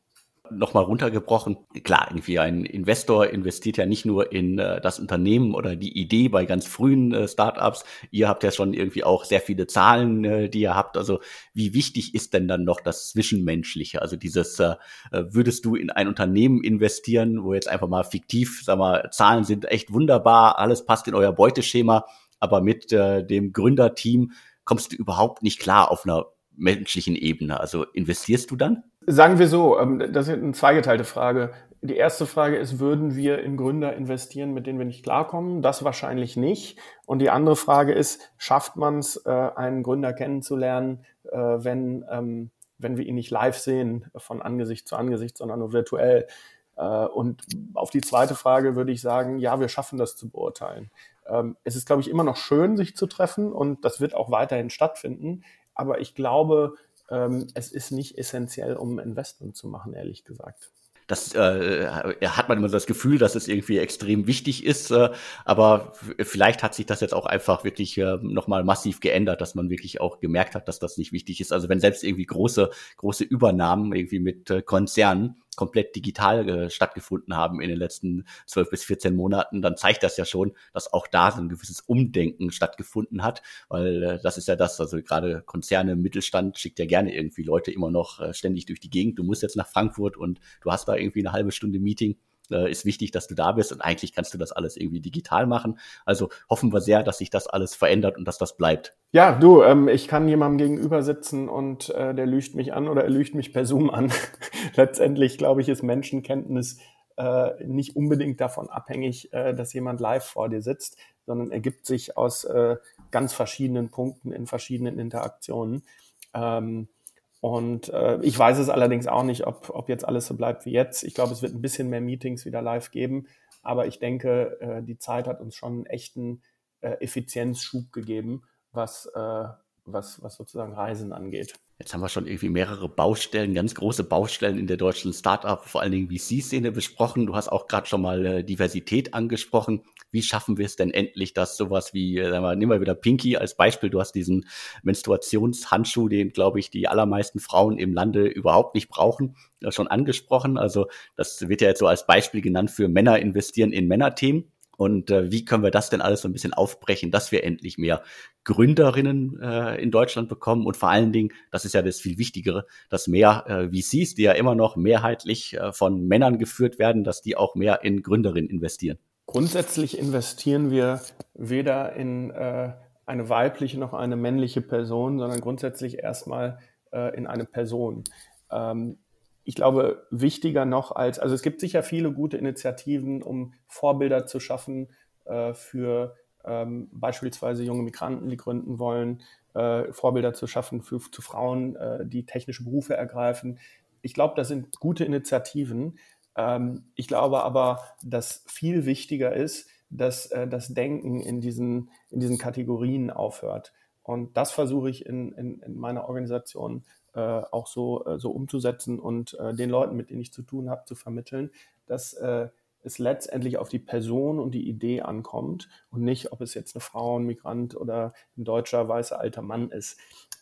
nochmal runtergebrochen. Klar, irgendwie ein Investor investiert ja nicht nur in äh, das Unternehmen oder die Idee bei ganz frühen äh, Startups. Ihr habt ja schon irgendwie auch sehr viele Zahlen, äh, die ihr habt. Also wie wichtig ist denn dann noch das Zwischenmenschliche? Also dieses, äh, äh, würdest du in ein Unternehmen investieren, wo jetzt einfach mal fiktiv, sag mal, Zahlen sind echt wunderbar, alles passt in euer Beuteschema, aber mit äh, dem Gründerteam kommst du überhaupt nicht klar auf einer menschlichen Ebene. Also investierst du dann? Sagen wir so, ähm, das ist eine zweigeteilte Frage. Die erste Frage ist, würden wir in Gründer investieren, mit denen wir nicht klarkommen? Das wahrscheinlich nicht. Und die andere Frage ist, schafft man es, äh, einen Gründer kennenzulernen, äh, wenn, ähm, wenn wir ihn nicht live sehen, von Angesicht zu Angesicht, sondern nur virtuell? Äh, und auf die zweite Frage würde ich sagen, ja, wir schaffen das zu beurteilen. Ähm, es ist, glaube ich, immer noch schön, sich zu treffen und das wird auch weiterhin stattfinden. Aber ich glaube, ähm, es ist nicht essentiell, um Investment zu machen, ehrlich gesagt das äh, hat man immer das Gefühl, dass es irgendwie extrem wichtig ist, äh, aber vielleicht hat sich das jetzt auch einfach wirklich äh, nochmal massiv geändert, dass man wirklich auch gemerkt hat, dass das nicht wichtig ist. Also wenn selbst irgendwie große, große Übernahmen irgendwie mit äh, Konzernen komplett digital äh, stattgefunden haben in den letzten zwölf bis 14 Monaten, dann zeigt das ja schon, dass auch da so ein gewisses Umdenken stattgefunden hat, weil äh, das ist ja das, also gerade Konzerne, Mittelstand schickt ja gerne irgendwie Leute immer noch äh, ständig durch die Gegend. Du musst jetzt nach Frankfurt und du hast da irgendwie eine halbe Stunde Meeting äh, ist wichtig, dass du da bist und eigentlich kannst du das alles irgendwie digital machen. Also hoffen wir sehr, dass sich das alles verändert und dass das bleibt. Ja, du, ähm, ich kann jemandem gegenüber sitzen und äh, der lügt mich an oder er lügt mich per Zoom an. Letztendlich, glaube ich, ist Menschenkenntnis äh, nicht unbedingt davon abhängig, äh, dass jemand live vor dir sitzt, sondern ergibt sich aus äh, ganz verschiedenen Punkten in verschiedenen Interaktionen. Ähm, und äh, ich weiß es allerdings auch nicht, ob, ob jetzt alles so bleibt wie jetzt. Ich glaube, es wird ein bisschen mehr Meetings wieder live geben. Aber ich denke, äh, die Zeit hat uns schon einen echten äh, Effizienzschub gegeben, was, äh, was, was sozusagen Reisen angeht. Jetzt haben wir schon irgendwie mehrere Baustellen, ganz große Baustellen in der deutschen Startup, vor allen Dingen VC-Szene besprochen. Du hast auch gerade schon mal äh, Diversität angesprochen. Wie schaffen wir es denn endlich, dass sowas wie, äh, sagen wir, nehmen wir wieder Pinky als Beispiel. Du hast diesen Menstruationshandschuh, den, glaube ich, die allermeisten Frauen im Lande überhaupt nicht brauchen, äh, schon angesprochen. Also das wird ja jetzt so als Beispiel genannt für Männer investieren in Männerthemen. Und äh, wie können wir das denn alles so ein bisschen aufbrechen, dass wir endlich mehr Gründerinnen äh, in Deutschland bekommen und vor allen Dingen, das ist ja das viel Wichtigere, dass mehr äh, VCs, die ja immer noch mehrheitlich äh, von Männern geführt werden, dass die auch mehr in Gründerinnen investieren. Grundsätzlich investieren wir weder in äh, eine weibliche noch eine männliche Person, sondern grundsätzlich erstmal äh, in eine Person. Ähm, ich glaube, wichtiger noch als, also es gibt sicher viele gute Initiativen, um Vorbilder zu schaffen äh, für ähm, beispielsweise junge Migranten, die gründen wollen, äh, Vorbilder zu schaffen für zu Frauen, äh, die technische Berufe ergreifen. Ich glaube, das sind gute Initiativen. Ähm, ich glaube aber, dass viel wichtiger ist, dass äh, das Denken in diesen, in diesen Kategorien aufhört. Und das versuche ich in, in, in meiner Organisation äh, auch so, äh, so umzusetzen und äh, den Leuten, mit denen ich zu tun habe, zu vermitteln, dass äh, es letztendlich auf die Person und die Idee ankommt und nicht, ob es jetzt eine Frau, ein Migrant oder ein deutscher weißer alter Mann ist.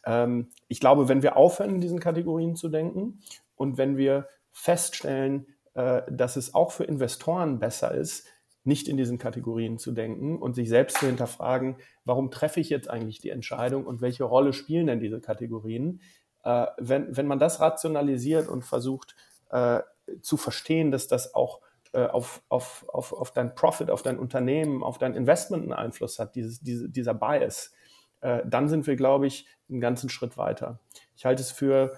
Ähm, ich glaube, wenn wir aufhören, in diesen Kategorien zu denken und wenn wir feststellen, äh, dass es auch für Investoren besser ist, nicht in diesen Kategorien zu denken und sich selbst zu hinterfragen, warum treffe ich jetzt eigentlich die Entscheidung und welche Rolle spielen denn diese Kategorien? Äh, wenn, wenn man das rationalisiert und versucht äh, zu verstehen, dass das auch äh, auf, auf, auf, auf dein Profit, auf dein Unternehmen, auf dein Investment einen Einfluss hat, dieses, diese, dieser Bias, äh, dann sind wir, glaube ich, einen ganzen Schritt weiter. Ich halte es für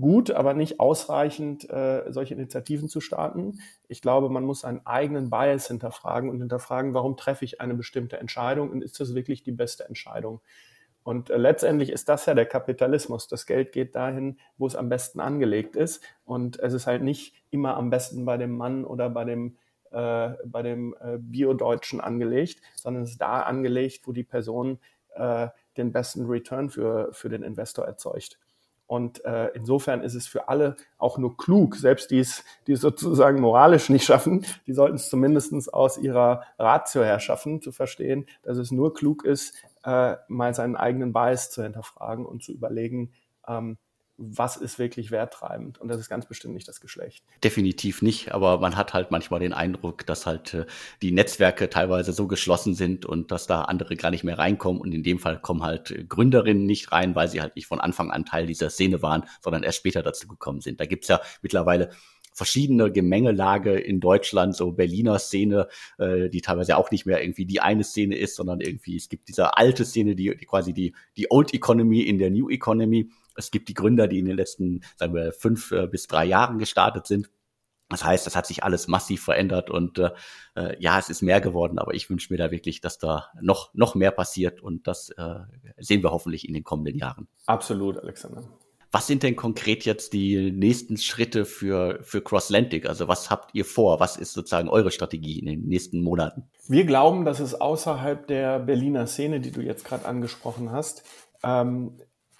gut, aber nicht ausreichend, äh, solche Initiativen zu starten. Ich glaube, man muss seinen eigenen Bias hinterfragen und hinterfragen, warum treffe ich eine bestimmte Entscheidung und ist das wirklich die beste Entscheidung? Und äh, letztendlich ist das ja der Kapitalismus. Das Geld geht dahin, wo es am besten angelegt ist. Und es ist halt nicht immer am besten bei dem Mann oder bei dem, äh, bei dem äh, Bio-Deutschen angelegt, sondern es ist da angelegt, wo die Person äh, den besten Return für, für den Investor erzeugt. Und äh, insofern ist es für alle auch nur klug, selbst die es, die es sozusagen moralisch nicht schaffen, die sollten es zumindest aus ihrer Ratio her schaffen, zu verstehen, dass es nur klug ist, äh, mal seinen eigenen Bias zu hinterfragen und zu überlegen, ähm, was ist wirklich werttreibend. Und das ist ganz bestimmt nicht das Geschlecht. Definitiv nicht, aber man hat halt manchmal den Eindruck, dass halt äh, die Netzwerke teilweise so geschlossen sind und dass da andere gar nicht mehr reinkommen. Und in dem Fall kommen halt äh, Gründerinnen nicht rein, weil sie halt nicht von Anfang an Teil dieser Szene waren, sondern erst später dazu gekommen sind. Da gibt's ja mittlerweile verschiedene Gemengelage in Deutschland, so Berliner Szene, äh, die teilweise auch nicht mehr irgendwie die eine Szene ist, sondern irgendwie, es gibt diese alte Szene, die, die quasi die, die Old Economy in der New Economy Es gibt die Gründer, die in den letzten, sagen wir, fünf äh, bis drei Jahren gestartet sind. Das heißt, das hat sich alles massiv verändert und äh, äh, ja, es ist mehr geworden, aber ich wünsche mir da wirklich, dass da noch, noch mehr passiert und das äh, sehen wir hoffentlich in den kommenden Jahren. Absolut, Alexander. Was sind denn konkret jetzt die nächsten Schritte für, für Crosslantic? Also was habt ihr vor? Was ist sozusagen eure Strategie in den nächsten Monaten? Wir glauben, dass es außerhalb der Berliner Szene, die du jetzt gerade angesprochen hast, ähm,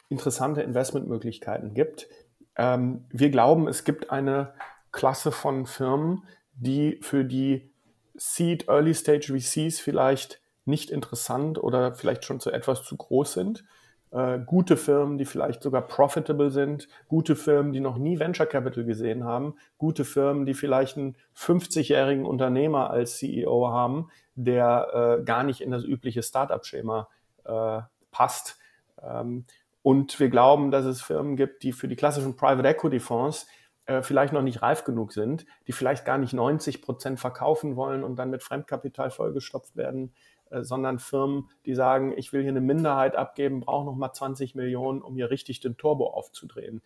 interessante Investmentmöglichkeiten gibt. Ähm, wir glauben, es gibt eine Klasse von Firmen, die für die Seed Early Stage VCs vielleicht nicht interessant oder vielleicht schon zu etwas zu groß sind. Äh, gute Firmen, die vielleicht sogar profitable sind, gute Firmen, die noch nie Venture Capital gesehen haben, gute Firmen, die vielleicht einen 50-jährigen Unternehmer als CEO haben, der äh, gar nicht in das übliche Startup-Schema äh, passt. Ähm, und wir glauben, dass es Firmen gibt, die für die klassischen Private Equity Fonds äh, vielleicht noch nicht reif genug sind, die vielleicht gar nicht 90 Prozent verkaufen wollen und dann mit Fremdkapital vollgestopft werden, sondern Firmen, die sagen, ich will hier eine Minderheit abgeben, brauche noch mal 20 Millionen, um hier richtig den Turbo aufzudrehen.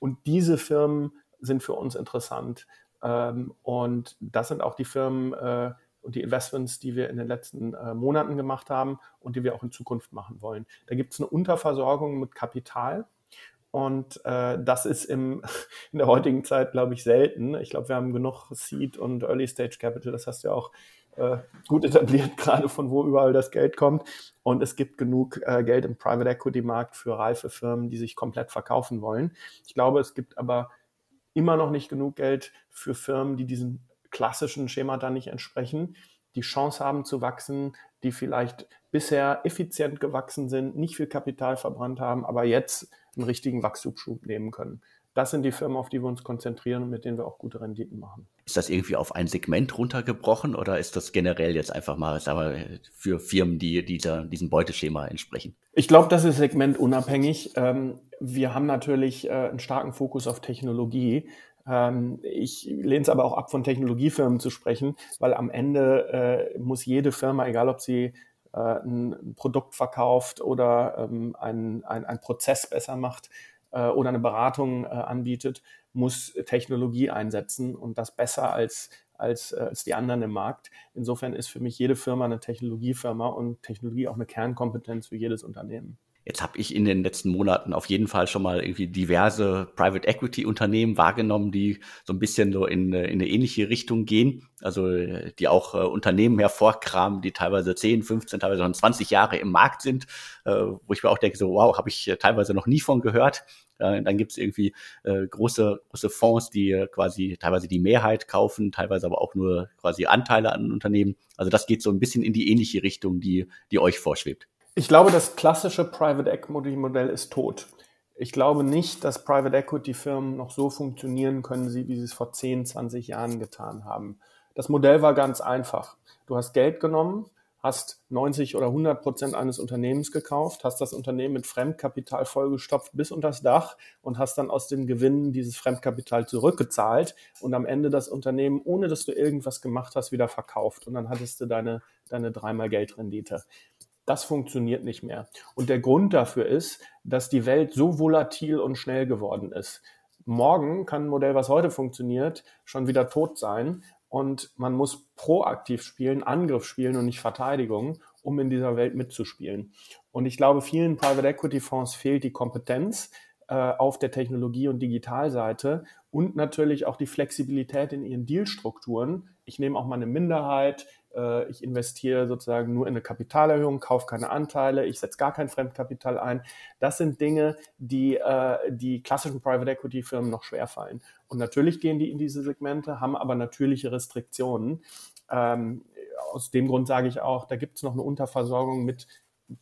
Und diese Firmen sind für uns interessant. Ähm, und das sind auch die Firmen äh, und die Investments, die wir in den letzten Monaten gemacht haben und die wir auch in Zukunft machen wollen. Da gibt es eine Unterversorgung mit Kapital und äh, das ist im, in der heutigen Zeit, glaube ich, selten. Ich glaube, wir haben genug Seed und Early Stage Capital, das hast du ja auch äh, gut etabliert, gerade von wo überall das Geld kommt. Und es gibt genug äh, Geld im Private Equity Markt für reife Firmen, die sich komplett verkaufen wollen. Ich glaube, es gibt aber immer noch nicht genug Geld für Firmen, die diesen klassischen Schemata nicht entsprechen, die Chance haben zu wachsen, die vielleicht bisher effizient gewachsen sind, nicht viel Kapital verbrannt haben, aber jetzt einen richtigen Wachstumsschub nehmen können. Das sind die Firmen, auf die wir uns konzentrieren und mit denen wir auch gute Renditen machen. Ist das irgendwie auf ein Segment runtergebrochen oder ist das generell jetzt einfach mal sagen wir, für Firmen, die dieser, diesem Beuteschema entsprechen? Ich glaube, das ist segmentunabhängig. Ähm, wir haben natürlich äh, einen starken Fokus auf Technologie. Ähm, ich lehne es aber auch ab, von Technologiefirmen zu sprechen, weil am Ende äh, muss jede Firma, egal ob sie äh, ein Produkt verkauft oder ähm, ein, ein, ein Prozess besser macht äh, oder eine Beratung äh, anbietet, muss Technologie einsetzen und das besser als, als, als die anderen im Markt. Insofern ist für mich jede Firma eine Technologiefirma und Technologie auch eine Kernkompetenz für jedes Unternehmen. Jetzt habe ich in den letzten Monaten auf jeden Fall schon mal irgendwie diverse Private Equity Unternehmen wahrgenommen, die so ein bisschen so in, in eine ähnliche Richtung gehen. Also die auch äh, Unternehmen hervorkramen, die teilweise 10, 15, teilweise schon 20 Jahre im Markt sind, äh, wo ich mir auch denke, so wow, habe ich teilweise noch nie von gehört. Dann gibt es irgendwie äh, große, große Fonds, die äh, quasi teilweise die Mehrheit kaufen, teilweise aber auch nur quasi Anteile an Unternehmen. Also das geht so ein bisschen in die ähnliche Richtung, die, die euch vorschwebt. Ich glaube, das klassische Private Equity Modell ist tot. Ich glaube nicht, dass Private Equity Firmen noch so funktionieren können, wie sie es vor 10, 20 Jahren getan haben. Das Modell war ganz einfach. Du hast Geld genommen, hast 90 oder 100 Prozent eines Unternehmens gekauft, hast das Unternehmen mit Fremdkapital vollgestopft bis unter das Dach und hast dann aus den Gewinnen dieses Fremdkapital zurückgezahlt und am Ende das Unternehmen, ohne dass du irgendwas gemacht hast, wieder verkauft. Und dann hattest du deine, deine dreimal Geldrendite. Das funktioniert nicht mehr. Und der Grund dafür ist, dass die Welt so volatil und schnell geworden ist. Morgen kann ein Modell, was heute funktioniert, schon wieder tot sein. Und man muss proaktiv spielen, Angriff spielen und nicht Verteidigung, um in dieser Welt mitzuspielen. Und ich glaube, vielen Private Equity Fonds fehlt die Kompetenz äh, auf der Technologie- und Digitalseite und natürlich auch die Flexibilität in ihren Dealstrukturen. Ich nehme auch mal eine Minderheit, äh, ich investiere sozusagen nur in eine Kapitalerhöhung, kaufe keine Anteile, ich setze gar kein Fremdkapital ein. Das sind Dinge, die äh, die klassischen Private Equity Firmen noch schwerfallen. Und natürlich gehen die in diese Segmente, haben aber natürliche Restriktionen. Ähm, aus dem Grund sage ich auch, da gibt es noch eine Unterversorgung mit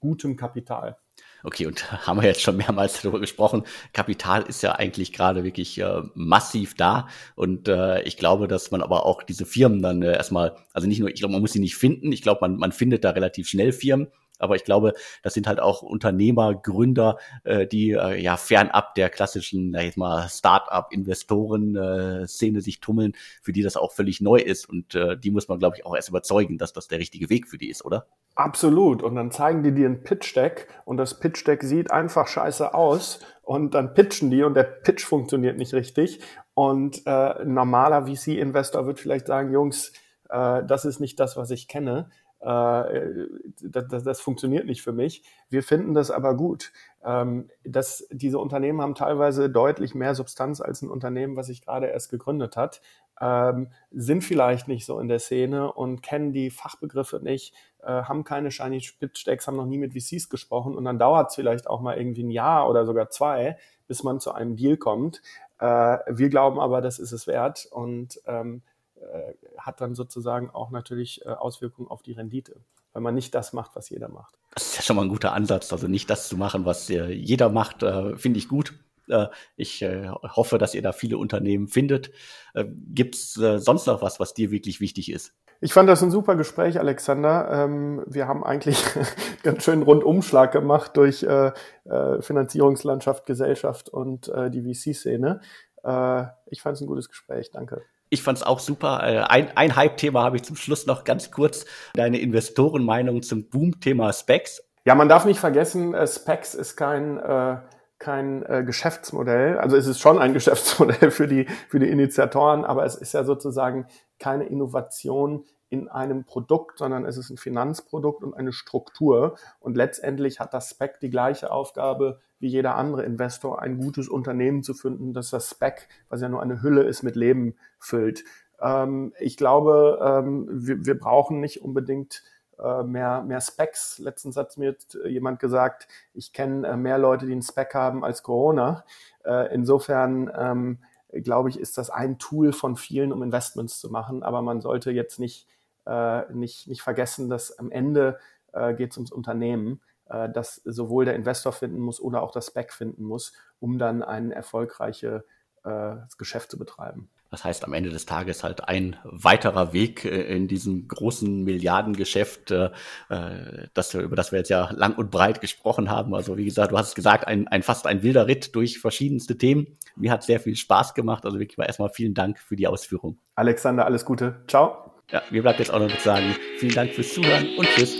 gutem Kapital. Okay, und haben wir jetzt schon mehrmals darüber gesprochen. Kapital ist ja eigentlich gerade wirklich äh, massiv da. Und äh, ich glaube, dass man aber auch diese Firmen dann äh, erstmal, also nicht nur, ich glaube, man muss sie nicht finden, ich glaube, man, man findet da relativ schnell Firmen. Aber ich glaube, das sind halt auch Unternehmer, Gründer, äh, die äh, ja fernab der klassischen, sag ich mal, Start-up-Investoren-Szene sich tummeln, für die das auch völlig neu ist. Und äh, die muss man, glaube ich, auch erst überzeugen, dass das der richtige Weg für die ist, oder? Absolut. Und dann zeigen die dir ein Pitch-Deck und das Pitch-Deck sieht einfach scheiße aus und dann pitchen die und der Pitch funktioniert nicht richtig. Und äh, normaler VC-Investor wird vielleicht sagen, Jungs, äh, das ist nicht das, was ich kenne. Äh, das, das, das, funktioniert nicht für mich. Wir finden das aber gut. Ähm, dass diese Unternehmen haben teilweise deutlich mehr Substanz als ein Unternehmen, was sich gerade erst gegründet hat, ähm, sind vielleicht nicht so in der Szene und kennen die Fachbegriffe nicht, äh, haben keine shiny Pitch-Decks, haben noch nie mit VCs gesprochen und dann dauert es vielleicht auch mal irgendwie ein Jahr oder sogar zwei, bis man zu einem Deal kommt. Äh, wir glauben aber, das ist es wert und ähm, äh, hat dann sozusagen auch natürlich äh, Auswirkungen auf die Rendite, weil man nicht das macht, was jeder macht. Das ist ja schon mal ein guter Ansatz, also nicht das zu machen, was äh, jeder macht, finde ich gut. Ich hoffe, dass ihr da viele Unternehmen findet. Gibt es sonst noch was, was dir wirklich wichtig ist? Ich fand das ein super Gespräch, Alexander. Ähm, wir haben eigentlich ganz schön Rundumschlag gemacht durch Finanzierungslandschaft, Gesellschaft und die VC-Szene. Ich fand es ein gutes Gespräch. Danke. Ich fand es auch super. Äh, ein, ein Hype-Thema habe ich zum Schluss noch ganz kurz. Deine Investorenmeinung zum Boom-Thema Specs. Ja, man darf nicht vergessen, äh, Specs ist kein, äh, kein äh, Geschäftsmodell. Also es ist schon ein Geschäftsmodell für die, für die Initiatoren, aber es ist ja sozusagen keine Innovation in einem Produkt, sondern es ist ein Finanzprodukt und eine Struktur. Und letztendlich hat das Spec die gleiche Aufgabe wie jeder andere Investor, ein gutes Unternehmen zu finden, das das Spec, was ja nur eine Hülle ist, mit Leben füllt. Ähm, ich glaube, ähm, wir, wir, brauchen nicht unbedingt mehr, mehr Specs. Letzten Satz mir hat jemand gesagt, ich kenne äh, mehr Leute, die einen Spec haben als Corona. Äh, insofern ähm, glaube ich, ist das ein Tool von vielen, um Investments zu machen. Aber man sollte jetzt nicht äh, nicht, nicht vergessen, dass am Ende äh, geht es ums Unternehmen, äh, das sowohl der Investor finden muss oder auch das Spec finden muss, um dann ein erfolgreiches äh, Geschäft zu betreiben. Das heißt am Ende des Tages halt ein weiterer Weg äh, in diesem großen Milliardengeschäft, äh, das, über das wir jetzt ja lang und breit gesprochen haben. Also wie gesagt, du hast es gesagt, ein, ein fast ein wilder Ritt durch verschiedenste Themen. Mir hat sehr viel Spaß gemacht. Also wirklich mal erstmal vielen Dank für die Ausführung. Alexander, alles Gute. Ciao. Ja, mir bleibt jetzt auch noch zu sagen, vielen Dank fürs Zuhören und tschüss.